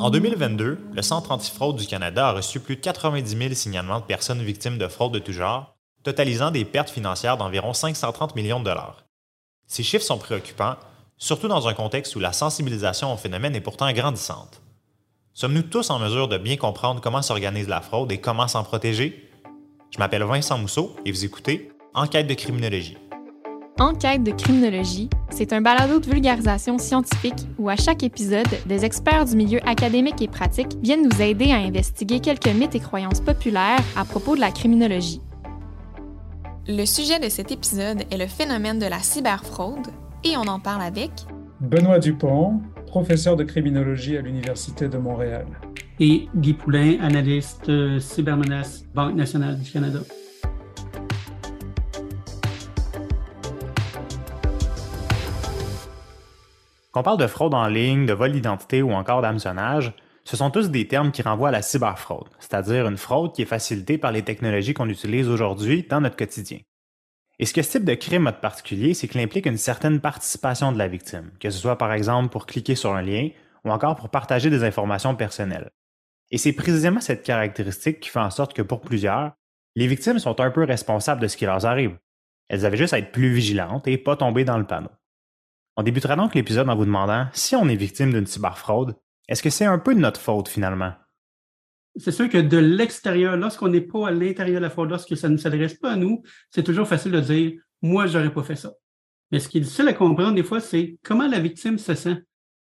En 2022, le Centre antifraude du Canada a reçu plus de 90 000 signalements de personnes victimes de fraude de tout genre, totalisant des pertes financières d'environ 530 millions de dollars. Ces chiffres sont préoccupants, surtout dans un contexte où la sensibilisation au phénomène est pourtant grandissante. Sommes-nous tous en mesure de bien comprendre comment s'organise la fraude et comment s'en protéger? Je m'appelle Vincent Mousseau et vous écoutez Enquête de criminologie. Enquête de criminologie, c'est un balado de vulgarisation scientifique où à chaque épisode, des experts du milieu académique et pratique viennent nous aider à investiguer quelques mythes et croyances populaires à propos de la criminologie. Le sujet de cet épisode est le phénomène de la cyberfraude et on en parle avec Benoît Dupont, professeur de criminologie à l'Université de Montréal. Et Guy Poulain, analyste euh, cybermenace Banque nationale du Canada. Qu'on parle de fraude en ligne, de vol d'identité ou encore d'hameçonnage, ce sont tous des termes qui renvoient à la cyberfraude, c'est-à-dire une fraude qui est facilitée par les technologies qu'on utilise aujourd'hui dans notre quotidien. Et ce que ce type de crime a de particulier, c'est qu'il implique une certaine participation de la victime, que ce soit par exemple pour cliquer sur un lien ou encore pour partager des informations personnelles. Et c'est précisément cette caractéristique qui fait en sorte que pour plusieurs, les victimes sont un peu responsables de ce qui leur arrive. Elles avaient juste à être plus vigilantes et pas tomber dans le panneau. On débutera donc l'épisode en vous demandant si on est victime d'une cyberfraude, est-ce que c'est un peu de notre faute finalement? C'est sûr que de l'extérieur, lorsqu'on n'est pas à l'intérieur de la fraude, lorsque ça ne s'adresse pas à nous, c'est toujours facile de dire moi, j'aurais pas fait ça. Mais ce qui est difficile à comprendre des fois, c'est comment la victime se sent.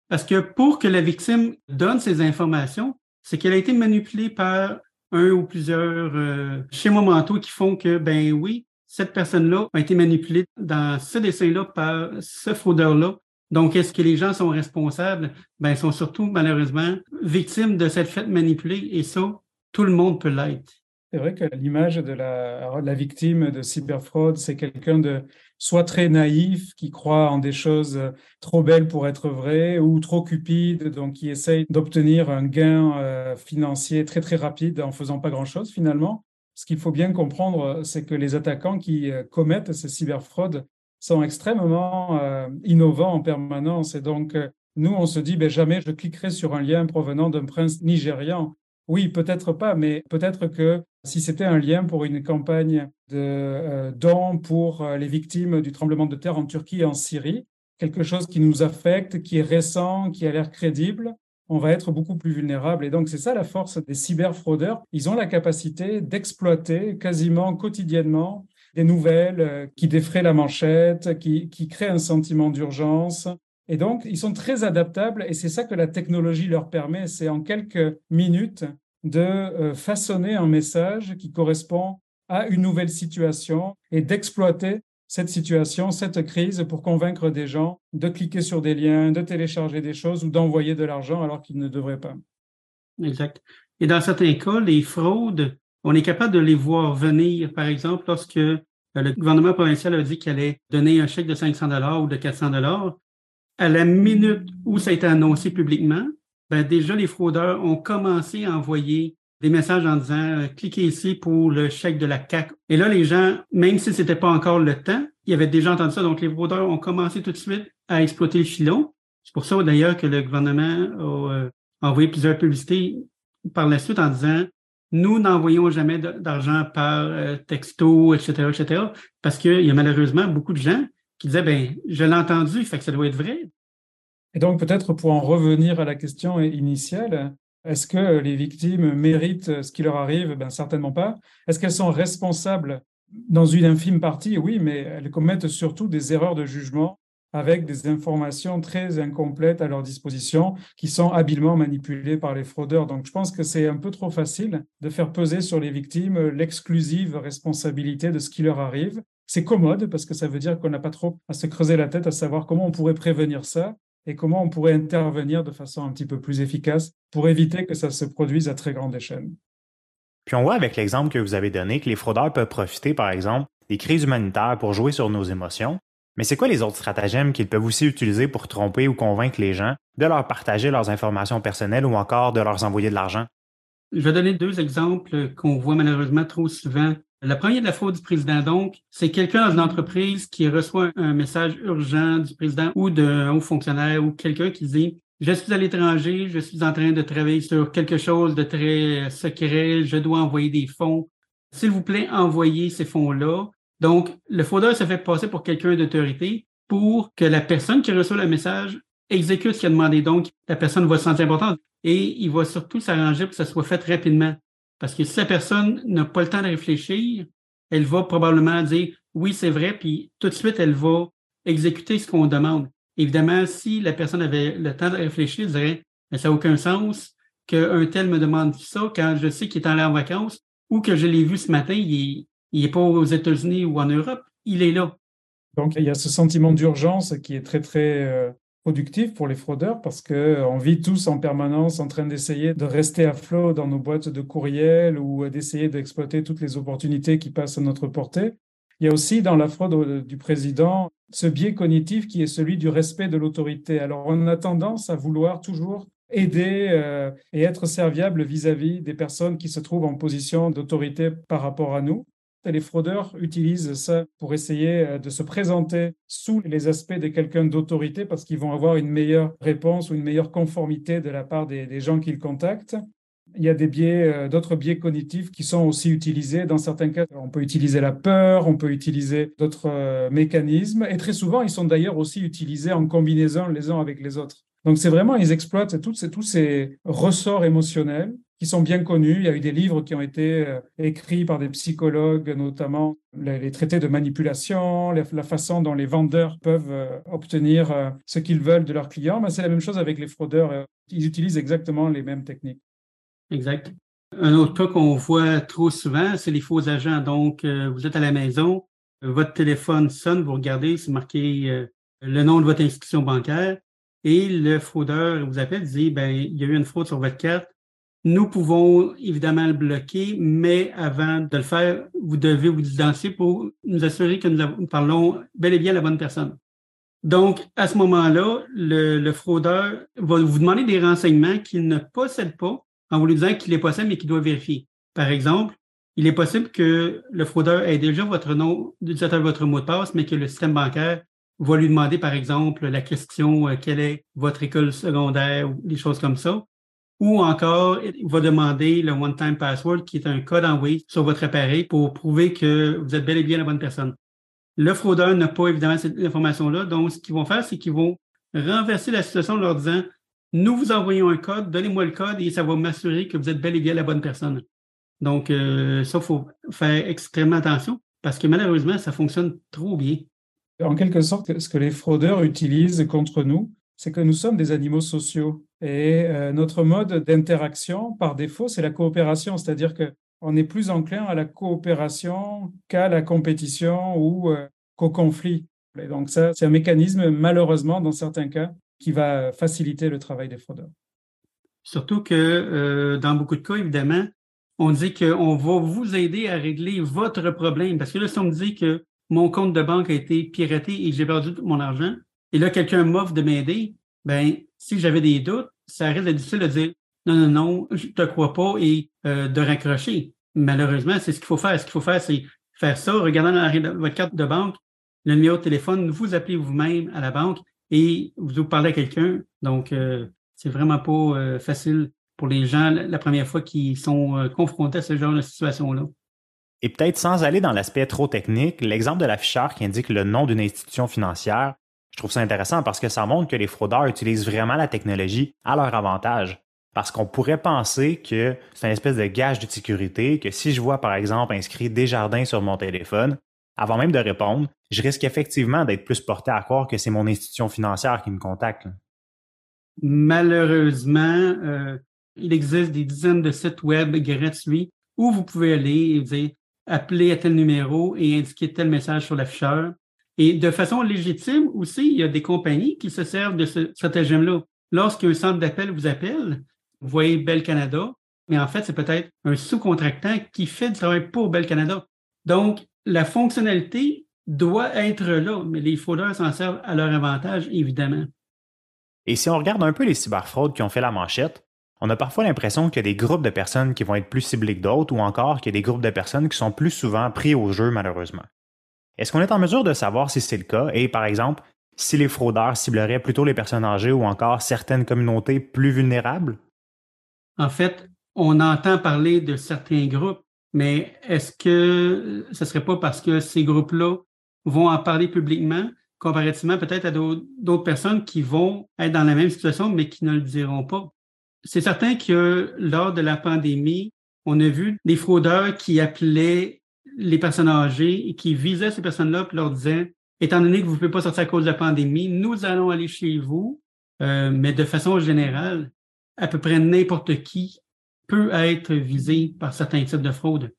Parce que pour que la victime donne ces informations, c'est qu'elle a été manipulée par un ou plusieurs euh, schémas mentaux qui font que, ben oui, cette personne-là a été manipulée dans ce dessin-là par ce fraudeur-là. Donc, est-ce que les gens sont responsables? Ben, ils sont surtout, malheureusement, victimes de cette fête manipulée et ça, tout le monde peut l'être. C'est vrai que l'image de la, victime de cyberfraude, c'est quelqu'un de soit très naïf, qui croit en des choses trop belles pour être vraies, ou trop cupide, donc qui essaye d'obtenir un gain euh, financier très très rapide en faisant pas grand-chose finalement. Ce qu'il faut bien comprendre, c'est que les attaquants qui euh, commettent ces cyberfraudes sont extrêmement euh, innovants en permanence. Et donc, euh, nous, on se dit, ben, jamais je cliquerai sur un lien provenant d'un prince nigérian. Oui, peut-être pas, mais peut-être que si c'était un lien pour une campagne de dons pour les victimes du tremblement de terre en Turquie et en Syrie, quelque chose qui nous affecte, qui est récent, qui a l'air crédible, on va être beaucoup plus vulnérable. Et donc, c'est ça la force des cyberfraudeurs. Ils ont la capacité d'exploiter quasiment quotidiennement des nouvelles euh, qui défraient la manchette, qui, qui créent un sentiment d'urgence. Et donc, ils sont très adaptables et c'est ça que la technologie leur permet. C'est en quelques minutes de euh, façonner un message qui correspond à une nouvelle situation et d'exploiter cette situation, cette crise pour convaincre des gens de cliquer sur des liens, de télécharger des choses ou d'envoyer de l'argent alors qu'ils ne devraient pas. Exact. Et dans certains cas, les fraudes, on est capable de les voir venir. Par exemple, lorsque euh, le gouvernement provincial a dit qu'il allait donner un chèque de 500 dollars ou de 400 dollars, à la minute où ça a été annoncé publiquement, ben déjà les fraudeurs ont commencé à envoyer des messages en disant euh, cliquez ici pour le chèque de la CAC. Et là, les gens, même si ce n'était pas encore le temps, ils avaient déjà entendu ça. Donc, les fraudeurs ont commencé tout de suite à exploiter le filon. C'est pour ça d'ailleurs que le gouvernement a euh, envoyé plusieurs publicités par la suite en disant nous n'envoyons jamais d'argent par euh, texto, etc., etc., parce qu'il y a malheureusement beaucoup de gens qui disaient ben je l'ai entendu, fait que ça doit être vrai. Et donc peut-être pour en revenir à la question initiale, est-ce que les victimes méritent ce qui leur arrive? Ben certainement pas. Est-ce qu'elles sont responsables dans une infime partie? Oui, mais elles commettent surtout des erreurs de jugement avec des informations très incomplètes à leur disposition qui sont habilement manipulées par les fraudeurs. Donc je pense que c'est un peu trop facile de faire peser sur les victimes l'exclusive responsabilité de ce qui leur arrive. C'est commode parce que ça veut dire qu'on n'a pas trop à se creuser la tête à savoir comment on pourrait prévenir ça et comment on pourrait intervenir de façon un petit peu plus efficace pour éviter que ça se produise à très grande échelle? Puis on voit avec l'exemple que vous avez donné que les fraudeurs peuvent profiter, par exemple, des crises humanitaires pour jouer sur nos émotions. Mais c'est quoi les autres stratagèmes qu'ils peuvent aussi utiliser pour tromper ou convaincre les gens de leur partager leurs informations personnelles ou encore de leur envoyer de l'argent? Je vais donner deux exemples qu'on voit malheureusement trop souvent La première de la fraude du président, donc, c'est quelqu'un dans une entreprise qui reçoit un message urgent du président ou d'un haut fonctionnaire ou quelqu'un qui dit je suis à l'étranger, je suis en train de travailler sur quelque chose de très secret, je dois envoyer des fonds. S'il vous plaît, envoyez ces fonds-là. Donc, le fraudeur se fait passer pour quelqu'un d'autorité pour que la personne qui reçoit le message exécute ce qu'il a demandé. Donc, la personne va se sentir importante et il va surtout s'arranger pour que ça soit fait rapidement. Parce que si la personne n'a pas le temps de réfléchir, elle va probablement dire oui, c'est vrai, puis tout de suite, elle va exécuter ce qu'on demande. Évidemment, si la personne avait le temps de réfléchir, elle dirait mais ça n'a aucun sens qu'un tel me demande ça quand je sais qu'il est allé en vacances ou que je l'ai vu ce matin, il n'est pas aux États-Unis ou en Europe, il est là. Donc, il y a ce sentiment d'urgence qui est très, très euh, productif pour les fraudeurs parce qu'on vit tous en permanence en train d'essayer de rester à flot dans nos boîtes de courriel ou d'essayer d'exploiter toutes les opportunités qui passent à notre portée. Il y a aussi dans la fraude du président ce biais cognitif qui est celui du respect de l'autorité. Alors on a tendance à vouloir toujours aider euh, et être serviable vis-à-vis des personnes qui se trouvent en position d'autorité par rapport à nous. Les fraudeurs utilisent ça pour essayer euh, de se présenter sous les aspects de quelqu'un d'autorité parce qu'ils vont avoir une meilleure réponse ou une meilleure conformité de la part des, gens qu'ils contactent. Il y a des biais, euh, d'autres biais cognitifs qui sont aussi utilisés. Dans certains cas, on peut utiliser la peur, on peut utiliser d'autres euh, mécanismes. Et très souvent, ils sont d'ailleurs aussi utilisés en combinaison les uns avec les autres. Donc c'est vraiment, ils exploitent tous ces ressorts émotionnels qui sont bien connus. Il y a eu des livres qui ont été euh, écrits par des psychologues, notamment les, traités de manipulation, la, façon dont les vendeurs peuvent euh, obtenir euh, ce qu'ils veulent de leurs clients. Mais c'est la même chose avec les fraudeurs. Ils utilisent exactement les mêmes techniques. Exact. Un autre cas qu'on voit trop souvent, c'est les faux agents. Donc, vous êtes à la maison, votre téléphone sonne, vous regardez, c'est marqué le nom de votre institution bancaire, et le fraudeur vous appelle, dit, ben, il y a eu une fraude sur votre carte, nous pouvons évidemment le bloquer, mais avant de le faire, vous devez vous identifier pour nous assurer que nous, parlons bel et bien à la bonne personne. Donc, à ce moment-là, le, fraudeur va vous demander des renseignements qu'il ne possède pas en vous disant qu'il est possible, mais qu'il doit vérifier. Par exemple, il est possible que le fraudeur ait déjà votre nom d'utilisateur, votre mot de passe, mais que le système bancaire va lui demander, par exemple, la question euh, quelle est votre école secondaire ou des choses comme ça ou encore il va demander le one-time password qui est un code envoyé sur votre appareil pour prouver que vous êtes bel et bien la bonne personne. Le fraudeur n'a pas évidemment cette information-là, donc ce qu'ils vont faire, c'est qu'ils vont renverser la situation en leur disant nous vous envoyons un code, donnez-moi le code et ça va m'assurer que vous êtes bel et bien la bonne personne. Donc, euh, ça, il faut faire extrêmement attention parce que malheureusement, ça fonctionne trop bien. En quelque sorte, ce que les fraudeurs utilisent contre nous, c'est que nous sommes des animaux sociaux. Et euh, notre mode d'interaction, par défaut, c'est la coopération, c'est-à-dire qu'on est plus enclin à la coopération qu'à la compétition ou euh, qu'au conflit. Donc ça, c'est un mécanisme, malheureusement, dans certains cas, qui va faciliter le travail des fraudeurs. Surtout que euh, dans beaucoup de cas, évidemment, on dit qu'on va vous aider à régler votre problème. Parce que là, si on me dit que mon compte de banque a été piraté et j'ai perdu tout mon argent, et là, quelqu'un m'offre de m'aider, ben, si j'avais des doutes, ça risque d'être difficile de dire non, non, non, je te crois pas et euh, de raccrocher. Malheureusement, c'est ce qu'il faut faire. Ce qu'il faut faire, c'est faire ça, regarder dans votre carte de banque, le numéro de téléphone, vous appelez vous-même à la banque et vous parlez à quelqu'un. Donc, euh, c'est vraiment pas euh, facile pour les gens la première fois qu'ils sont confrontés à ce genre de situation-là. Et peut-être sans aller dans l'aspect trop technique, l'exemple de l'afficheur qui indique le nom d'une institution financière, je trouve ça intéressant parce que ça montre que les fraudeurs utilisent vraiment la technologie à leur avantage. Parce qu'on pourrait penser que c'est une espèce de gage de sécurité, que si je vois par exemple inscrit Desjardins sur mon téléphone, avant même de répondre, je risque effectivement d'être plus porté à croire que c'est mon institution financière qui me contacte. Malheureusement, euh, il existe des dizaines de sites web gratuits où vous pouvez aller et dire appeler à tel numéro et indiquer tel message sur l'afficheur. Et de façon légitime aussi, il y a des compagnies qui se servent de ce stratagème-là. Lorsqu'un centre d'appel vous appelle, vous voyez Bell Canada, mais en fait, c'est peut-être un sous-contractant qui fait du travail pour Bell Canada. Donc, la fonctionnalité doit être là, mais les fraudeurs s'en servent à leur avantage, évidemment. Et si on regarde un peu les cyberfraudes qui ont fait la manchette, on a parfois l'impression qu'il y a des groupes de personnes qui vont être plus ciblés que d'autres ou encore qu'il y a des groupes de personnes qui sont plus souvent pris au jeu malheureusement. Est-ce qu'on est en mesure de savoir si c'est le cas? Et par exemple si les fraudeurs cibleraient plutôt les personnes âgées ou encore certaines communautés plus vulnérables? En fait, on entend parler de certains groupes, mais est-ce que ce ne serait pas parce que ces groupes-là vont en parler publiquement comparativement peut-être à d'autres personnes qui vont être dans la même situation, mais qui ne le diront pas? C'est certain que lors de la pandémie, on a vu des fraudeurs qui appelaient les personnes âgées qui visaient ces personnes-là et leur disaient, étant donné que vous ne pouvez pas sortir à cause de la pandémie, nous allons aller chez vous, euh, mais de façon générale, à peu près n'importe qui peut être visé par certains types de fraudes.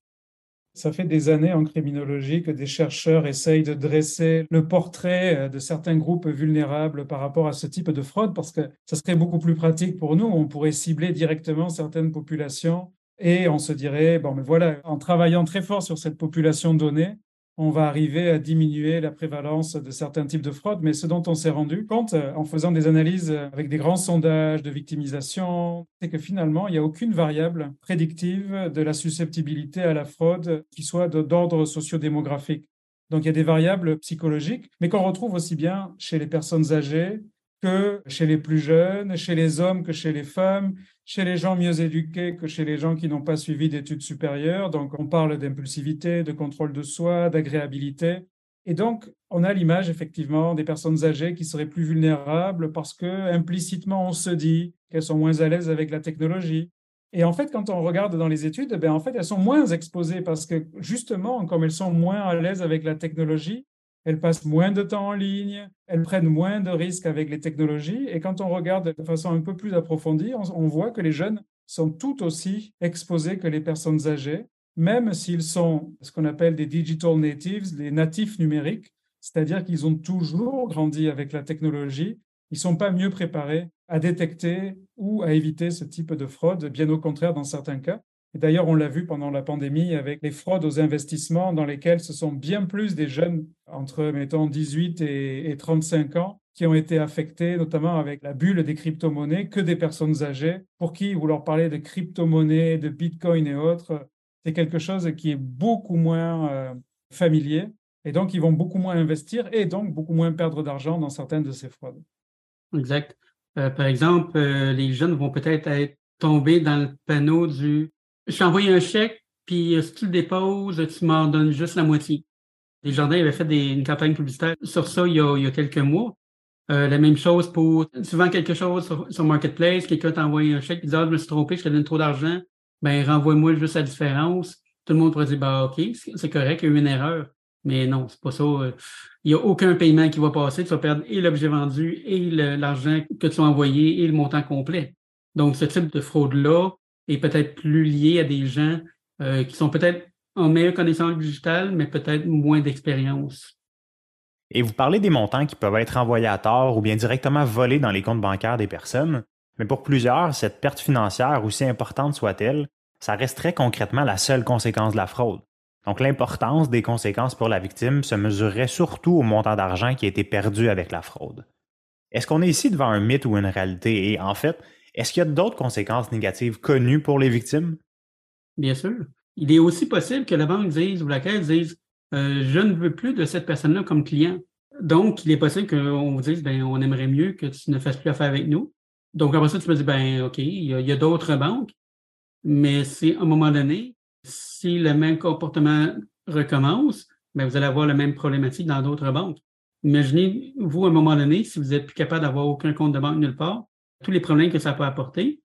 Ça fait des années en criminologie que des chercheurs essayent de dresser le portrait euh, de certains groupes vulnérables par rapport à ce type de fraude parce que ça serait beaucoup plus pratique pour nous. On pourrait cibler directement certaines populations et on se dirait, bon, mais voilà, en travaillant très fort sur cette population donnée, on va arriver à diminuer la prévalence de certains types de fraudes. Mais ce dont on s'est rendu compte euh, en faisant des analyses avec des grands sondages de victimisation, c'est que finalement, il n'y a aucune variable prédictive de la susceptibilité à la fraude qui soit d'ordre sociodémographique. Donc il y a des variables psychologiques, mais qu'on retrouve aussi bien chez les personnes âgées que chez les plus jeunes, chez les hommes que chez les femmes, chez les gens mieux éduqués que chez les gens qui n'ont pas suivi d'études supérieures. Donc, on parle d'impulsivité, de contrôle de soi, d'agréabilité. Et donc, on a l'image effectivement des personnes âgées qui seraient plus vulnérables parce que implicitement on se dit qu'elles sont moins à l'aise avec la technologie. Et en fait, quand on regarde dans les études, ben en fait, elles sont moins exposées parce que justement, comme elles sont moins à l'aise avec la technologie, elles passent moins de temps en ligne, elles prennent moins de risques avec les technologies. Et quand on regarde de façon un peu plus approfondie, on, voit que les jeunes sont tout aussi exposés que les personnes âgées, même s'ils sont ce qu'on appelle des digital natives, les natifs numériques, c'est-à-dire qu'ils ont toujours grandi avec la technologie. Ils ne sont pas mieux préparés à détecter ou à éviter ce type de fraude, bien au contraire dans certains cas. D'ailleurs, on l'a vu pendant la pandémie avec les fraudes aux investissements dans lesquelles ce sont bien plus des jeunes entre, mettons, 18 et, 35 ans qui ont été affectés, notamment avec la bulle des crypto-monnaies, que des personnes âgées pour qui vous leur parlez de crypto-monnaies, de Bitcoin et autres. C'est quelque chose qui est beaucoup moins euh, familier et donc ils vont beaucoup moins investir et donc beaucoup moins perdre d'argent dans certaines de ces fraudes. Exact. Euh, par exemple, euh, les jeunes vont peut-être être tombés dans le panneau du je t'ai un chèque, puis euh, si tu le déposes, tu m'en donnes juste la moitié. Les jardins avaient fait une campagne publicitaire sur ça il y a, quelques mois. Euh, la même chose pour, tu vends quelque chose sur, Marketplace, quelqu'un t'a envoyé un chèque, il dit, ah, je me suis trompé, je te donne trop d'argent, ben, renvoie-moi juste la différence. Tout le monde pourrait dire, bah, OK, c'est correct, il y a eu une erreur. Mais non, c'est pas ça. Euh, il n'y a aucun paiement qui va passer. Tu vas perdre et l'objet vendu et l'argent que tu as envoyé et le montant complet. Donc, ce type de fraude-là, et peut-être plus lié à des gens euh, qui sont peut-être en meilleure connaissance digitale, mais peut-être moins d'expérience. Et vous parlez des montants qui peuvent être envoyés à tort ou bien directement volés dans les comptes bancaires des personnes, mais pour plusieurs, cette perte financière, aussi importante soit-elle, ça resterait concrètement la seule conséquence de la fraude. Donc l'importance des conséquences pour la victime se mesurerait surtout au montant d'argent qui a été perdu avec la fraude. Est-ce qu'on est ici devant un mythe ou une réalité? Et en fait, est-ce qu'il y a d'autres conséquences négatives connues pour les victimes? Bien sûr. Il est aussi possible que la banque dise ou la caisse dise euh, Je ne veux plus de cette personne-là comme client. Donc, il est possible qu'on vous dise ben, on aimerait mieux que tu ne fasses plus affaire avec nous. Donc, après ça, tu me dis ben, OK, il y a, d'autres banques, mais c'est à un moment donné, si le même comportement recommence, ben, vous allez avoir la même problématique dans d'autres banques. Imaginez, vous, à un moment donné, si vous n'êtes plus capable d'avoir aucun compte de banque nulle part, tous les problèmes que ça peut apporter.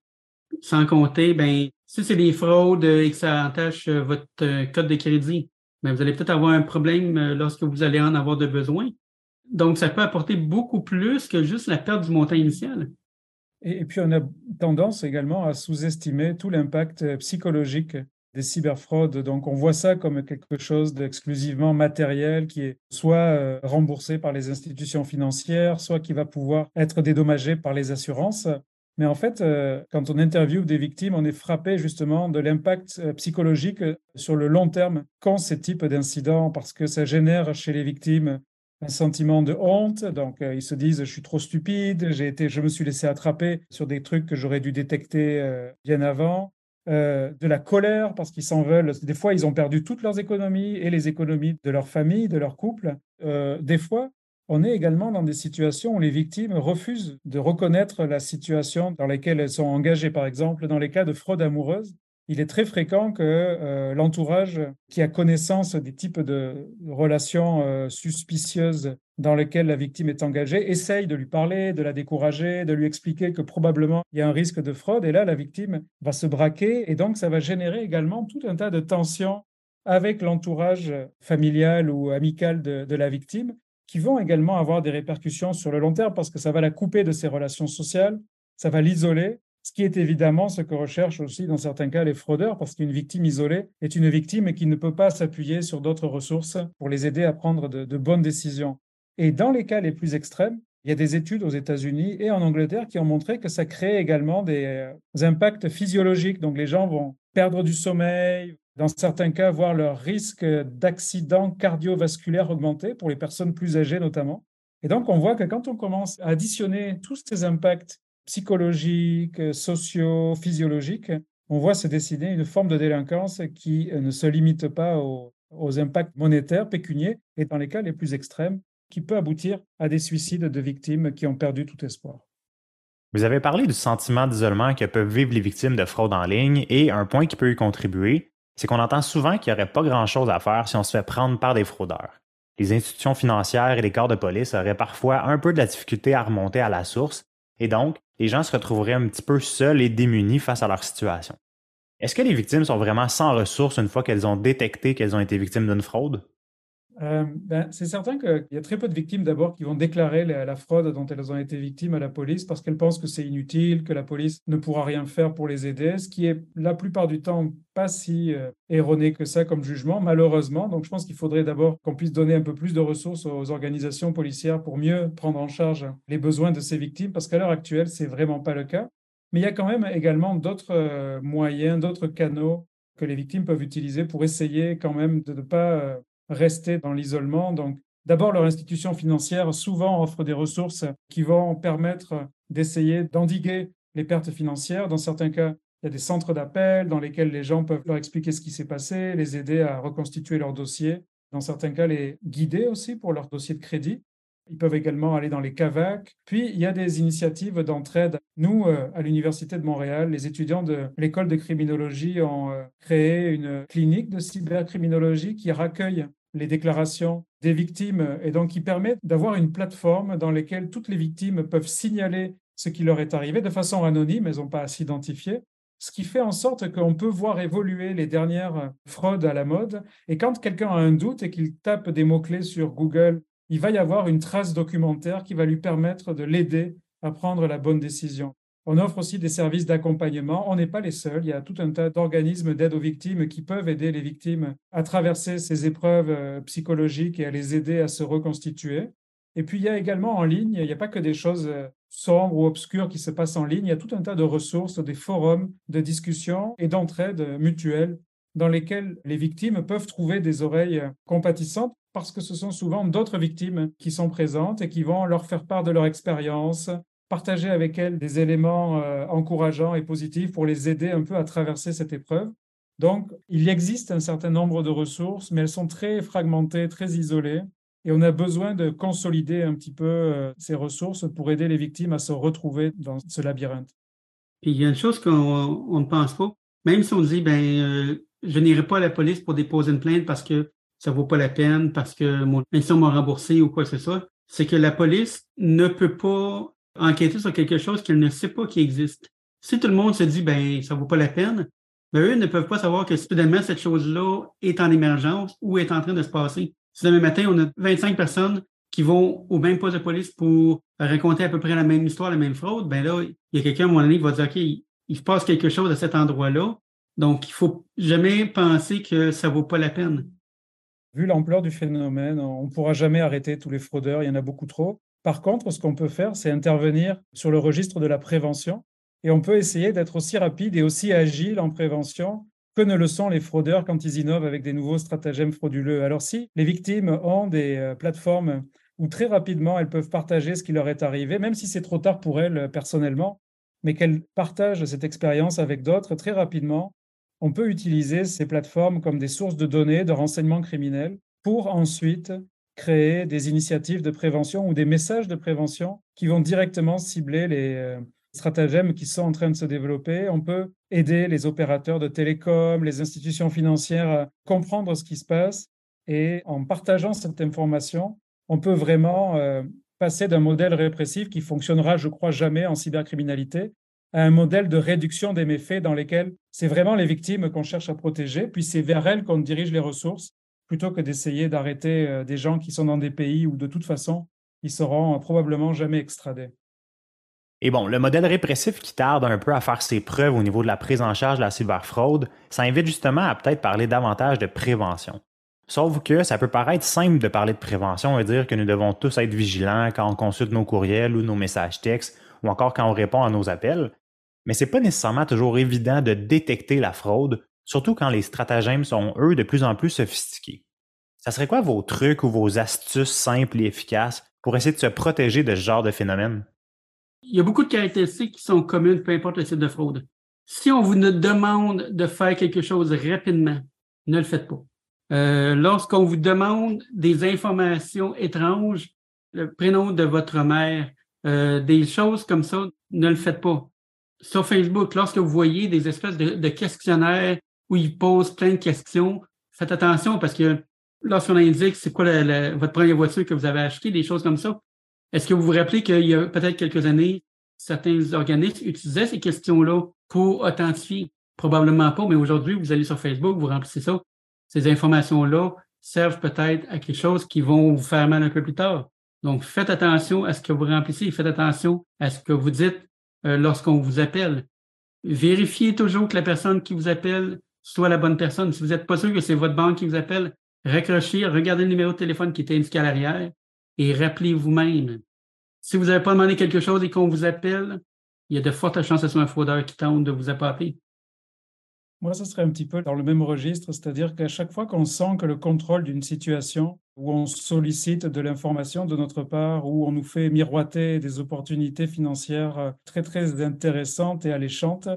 Sans compter, ben, si c'est des fraudes et que ça entache euh, votre euh, code de crédit, ben, vous allez peut-être avoir un problème euh, lorsque vous allez en avoir de besoin. Donc, ça peut apporter beaucoup plus que juste la perte du montant initial. Et, puis, on a tendance également à sous-estimer tout l'impact psychologique des cyberfraudes. Donc, on voit ça comme quelque chose d'exclusivement matériel qui est soit euh, remboursé par les institutions financières, soit qui va pouvoir être dédommagé par les assurances. Mais en fait, euh, quand on interviewe des victimes, on est frappé justement de l'impact euh, psychologique sur le long terme qu'ont ces types d'incidents parce que ça génère chez les victimes un sentiment de honte. Donc, ils se disent, je suis trop stupide, j'ai été, je me suis laissé attraper sur des trucs que j'aurais dû détecter bien avant. De la colère parce qu'ils s'en veulent. Des fois, ils ont perdu toutes leurs économies et les économies de leur famille, de leur couple. des fois, on est également dans des situations où les victimes refusent de reconnaître la situation dans laquelle elles sont engagées. Par exemple, dans les cas de fraude amoureuse, il est très fréquent que euh, l'entourage qui a connaissance des types de relations euh, suspicieuses dans lesquelles la victime est engagée essaye de lui parler, de la décourager, de lui expliquer que probablement il y a un risque de fraude. Et là, la victime va se braquer et donc ça va générer également tout un tas de tensions avec l'entourage familial ou amical de la victime qui vont également avoir des répercussions sur le long terme parce que ça va la couper de ses relations sociales, ça va l'isoler, ce qui est évidemment ce que recherchent aussi dans certains cas les fraudeurs, parce qu'une victime isolée est une victime qui ne peut pas s'appuyer sur d'autres ressources pour les aider à prendre de, bonnes décisions. Et dans les cas les plus extrêmes, il y a des études aux États-Unis et en Angleterre qui ont montré que ça crée également des euh, impacts physiologiques. Donc les gens vont perdre du sommeil, dans certains cas, voir leur risque d'accident cardiovasculaire augmenter, pour les personnes plus âgées notamment. Et donc, on voit que quand on commence à additionner tous ces impacts psychologiques, sociaux, physiologiques, on voit se dessiner une forme de délinquance qui ne se limite pas aux, aux impacts monétaires, pécuniers, et dans les cas les plus extrêmes, qui peut aboutir à des suicides de victimes qui ont perdu tout espoir. Vous avez parlé du sentiment d'isolement que peuvent vivre les victimes de fraude en ligne et un point qui peut y contribuer, c'est qu'on entend souvent qu'il n'y aurait pas grand-chose à faire si on se fait prendre par des fraudeurs. Les institutions financières et les corps de police auraient parfois un peu de la difficulté à remonter à la source, et donc les gens se retrouveraient un petit peu seuls et démunis face à leur situation. Est-ce que les victimes sont vraiment sans ressources une fois qu'elles ont détecté qu'elles ont été victimes d'une fraude? Euh, ben, c'est certain qu'il y a très peu de victimes d'abord qui vont déclarer la, fraude dont elles ont été victimes à la police parce qu'elles pensent que c'est inutile, que la police ne pourra rien faire pour les aider, ce qui est la plupart du temps pas si euh, erroné que ça comme jugement, malheureusement. Donc je pense qu'il faudrait d'abord qu'on puisse donner un peu plus de ressources aux organisations policières pour mieux prendre en charge les besoins de ces victimes parce qu'à l'heure actuelle, c'est vraiment pas le cas. Mais il y a quand même également d'autres euh, moyens, d'autres canaux que les victimes peuvent utiliser pour essayer quand même de ne pas rester dans l'isolement. Donc, d'abord, leur institution financière souvent offre des ressources qui vont permettre d'essayer d'endiguer les pertes financières. Dans certains cas, il y a des centres d'appel dans lesquels les gens peuvent leur expliquer ce qui s'est passé, les aider à reconstituer leur dossier. Dans certains cas, les guider aussi pour leur dossier de crédit. Ils peuvent également aller dans les CAVAC. Puis, il y a des initiatives d'entraide. Nous, euh, à l'Université de Montréal, les étudiants de l'école de criminologie ont euh, créé une clinique de cybercriminologie qui recueille les déclarations des victimes et donc qui permet d'avoir une plateforme dans laquelle toutes les victimes peuvent signaler ce qui leur est arrivé de façon anonyme, elles n'ont pas à s'identifier, ce qui fait en sorte qu'on peut voir évoluer les dernières fraudes à la mode. Et quand quelqu'un a un doute et qu'il tape des mots-clés sur Google, il va y avoir une trace documentaire qui va lui permettre de l'aider à prendre la bonne décision. On offre aussi des services d'accompagnement. On n'est pas les seuls. Il y a tout un tas d'organismes d'aide aux victimes qui peuvent aider les victimes à traverser ces épreuves euh, psychologiques et à les aider à se reconstituer. Et puis, il y a également en ligne, il n'y a pas que des choses euh, sombres ou obscures qui se passent en ligne. Il y a tout un tas de ressources, des forums de discussion et d'entraide mutuelle dans lesquels les victimes peuvent trouver des oreilles compatissantes parce que ce sont souvent d'autres victimes qui sont présentes et qui vont leur faire part de leur expérience, partager avec elles des éléments euh, encourageants et positifs pour les aider un peu à traverser cette épreuve. Donc, il existe un certain nombre de ressources, mais elles sont très fragmentées, très isolées, et on a besoin de consolider un petit peu euh, ces ressources pour aider les victimes à se retrouver dans ce labyrinthe. il y a une chose qu'on ne pense pas, même si on dit, ben, euh, je n'irai pas à la police pour déposer une plainte parce que ça vaut pas la peine, parce que mon institution m'a remboursé ou quoi que ce soit, c'est que la police ne peut pas enquêter sur quelque chose qu'elle ne sait pas qui existe. Si tout le monde se dit, ben, ça vaut pas la peine, ben, eux ne peuvent pas savoir que soudainement, cette chose-là est en émergence ou est en train de se passer. Si demain matin, on a 25 personnes qui vont au même poste de police pour raconter à peu près la même histoire, la même fraude, ben là, il y a quelqu'un à un moment donné qui va dire, OK, il se passe quelque chose à cet endroit-là. Donc, il faut jamais penser que ça vaut pas la peine. Vu l'ampleur du phénomène, on ne pourra jamais arrêter tous les fraudeurs, il y en a beaucoup trop. Par contre, ce qu'on peut faire, c'est intervenir sur le registre de la prévention et on peut essayer d'être aussi rapide et aussi agile en prévention que ne le sont les fraudeurs quand ils innovent avec des nouveaux stratagèmes frauduleux. Alors si les victimes ont des euh, plateformes où très rapidement, elles peuvent partager ce qui leur est arrivé, même si c'est trop tard pour elles euh, personnellement, mais qu'elles partagent cette expérience avec d'autres très rapidement. On peut utiliser ces plateformes comme des sources de données, de renseignements criminels, pour ensuite créer des initiatives de prévention ou des messages de prévention qui vont directement cibler les euh, stratagèmes qui sont en train de se développer. On peut aider les opérateurs de télécom, les institutions financières à comprendre ce qui se passe et en partageant cette information, on peut vraiment euh, passer d'un modèle répressif qui fonctionnera, je crois, jamais en cybercriminalité à un modèle de réduction des méfaits dans lesquels c'est vraiment les victimes qu'on cherche à protéger, puis c'est vers elles qu'on dirige les ressources, plutôt que d'essayer d'arrêter euh, des gens qui sont dans des pays où de toute façon, ils seront probablement jamais extradés. Et bon, le modèle répressif qui tarde un peu à faire ses preuves au niveau de la prise en charge de la cyberfraude, ça invite justement à peut-être parler davantage de prévention. Sauf que ça peut paraître simple de parler de prévention et dire que nous devons tous être vigilants quand on consulte nos courriels ou nos messages textes ou encore quand on répond à nos appels, mais c'est pas nécessairement toujours évident de détecter la fraude, surtout quand les stratagèmes sont, eux, de plus en plus sophistiqués. Ça serait quoi vos trucs ou vos astuces simples et efficaces pour essayer de se protéger de ce genre de phénomène? Il y a beaucoup de caractéristiques qui sont communes, peu importe le type de fraude. Si on vous demande de faire quelque chose rapidement, ne le faites pas. Euh, lorsqu'on vous demande des informations étranges, le prénom de votre mère, euh, des choses comme ça, ne le faites pas. Sur Facebook, lorsque vous voyez des espèces de, questionnaires où ils posent plein de questions, faites attention parce que lorsqu'on indique c'est quoi votre première voiture que vous avez achetée, des choses comme ça, est-ce que vous vous rappelez qu'il y a peut-être quelques années, certains organismes utilisaient ces questions-là pour authentifier? Probablement pas, mais aujourd'hui, vous allez sur Facebook, vous remplissez ça ces informations-là servent peut-être à quelque chose qui vont vous faire mal un peu plus tard. Donc, faites attention à ce que vous remplissez, faites attention à ce que vous dites euh, lorsqu'on vous appelle. Vérifiez toujours que la personne qui vous appelle soit la bonne personne. Si vous n'êtes pas sûr que c'est votre banque qui vous appelle, raccrochez, regardez le numéro de téléphone qui est indiqué à l'arrière et rappelez vous-même. Si vous n'avez pas demandé quelque chose et qu'on vous appelle, il y a de fortes chances que ce soit un fraudeur qui tente de vous apporter. Moi, ce serait un petit peu dans le même registre, c'est-à-dire qu'à chaque fois qu'on sent que le contrôle d'une situation, où on sollicite de l'information de notre part, où on nous fait miroiter des opportunités financières euh, très, très intéressantes et alléchantes,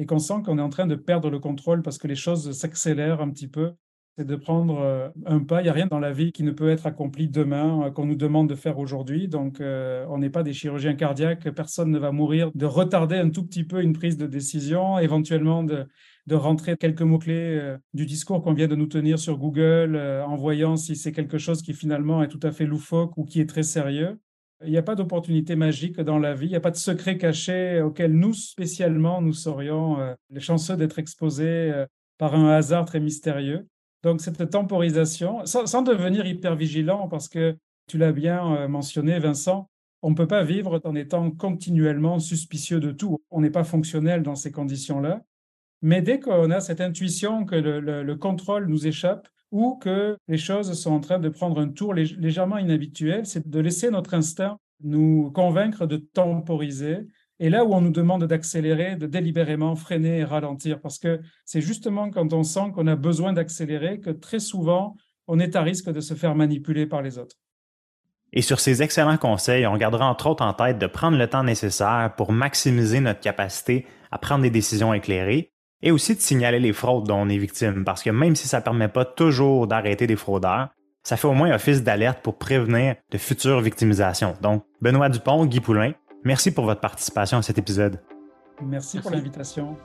et qu'on sent qu'on est en train de perdre le contrôle parce que les choses s'accélèrent un petit peu, c'est de prendre euh, un pas. Il n'y a rien dans la vie qui ne peut être accompli demain, euh, qu'on nous demande de faire aujourd'hui. Donc, on n'est pas des chirurgiens cardiaques, personne ne va mourir de retarder un tout petit peu une prise de décision, éventuellement de de rentrer quelques mots-clés euh, du discours qu'on vient de nous tenir sur Google euh, en voyant si c'est quelque chose qui finalement est tout à fait loufoque ou qui est très sérieux. Il n'y a pas d'opportunité magique dans la vie, il n'y a pas de secret caché auquel nous, spécialement, nous serions euh, les chanceux d'être exposés par un hasard très mystérieux. Donc cette temporisation, sans, devenir hyper vigilant, parce que tu l'as bien mentionné, Vincent, on ne peut pas vivre en étant continuellement suspicieux de tout. On n'est pas fonctionnel dans ces conditions-là. Mais dès qu'on a cette intuition que le, contrôle nous échappe ou que les choses sont en train de prendre un tour légèrement inhabituel, c'est de laisser notre instinct nous convaincre de temporiser. Et là où on nous demande d'accélérer, de délibérément freiner et ralentir, parce que c'est justement quand on sent qu'on a besoin d'accélérer que très souvent, on est à risque de se faire manipuler par les autres. Et sur ces excellents conseils, on gardera entre autres en tête de prendre le temps nécessaire pour maximiser notre capacité à prendre des décisions éclairées et aussi de signaler les fraudes dont on est victime, parce que même si ça ne permet pas toujours d'arrêter des fraudeurs, ça fait au moins office d'alerte pour prévenir de futures victimisations. Donc, Benoît Dupont, Guy Poulain, merci pour votre participation à cet épisode. Merci, pour l'invitation.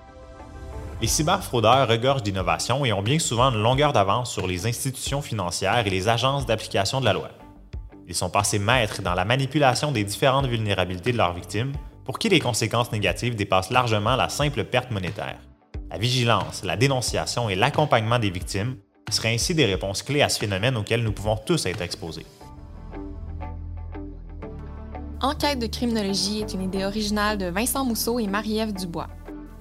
Les cyberfraudeurs regorgent d'innovation et ont bien souvent une longueur d'avance sur les institutions financières et les agences d'application de la loi. Ils sont passés maîtres dans la manipulation des différentes vulnérabilités de leurs victimes, pour qui les conséquences négatives dépassent largement la simple perte monétaire. La vigilance, la dénonciation et l'accompagnement des victimes seraient ainsi des réponses clés à ce phénomène auquel nous pouvons tous être exposés. Enquête de criminologie est une idée originale de Vincent Mousseau et Marie-Ève Dubois.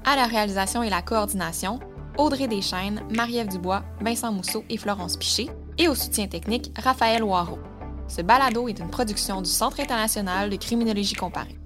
À la réalisation et la coordination, Audrey Deschaines, Marie-Ève Dubois, Vincent Mousseau et Florence Piché, et au soutien technique, Raphaël Waro. Ce balado est une production du Centre international de criminologie comparée.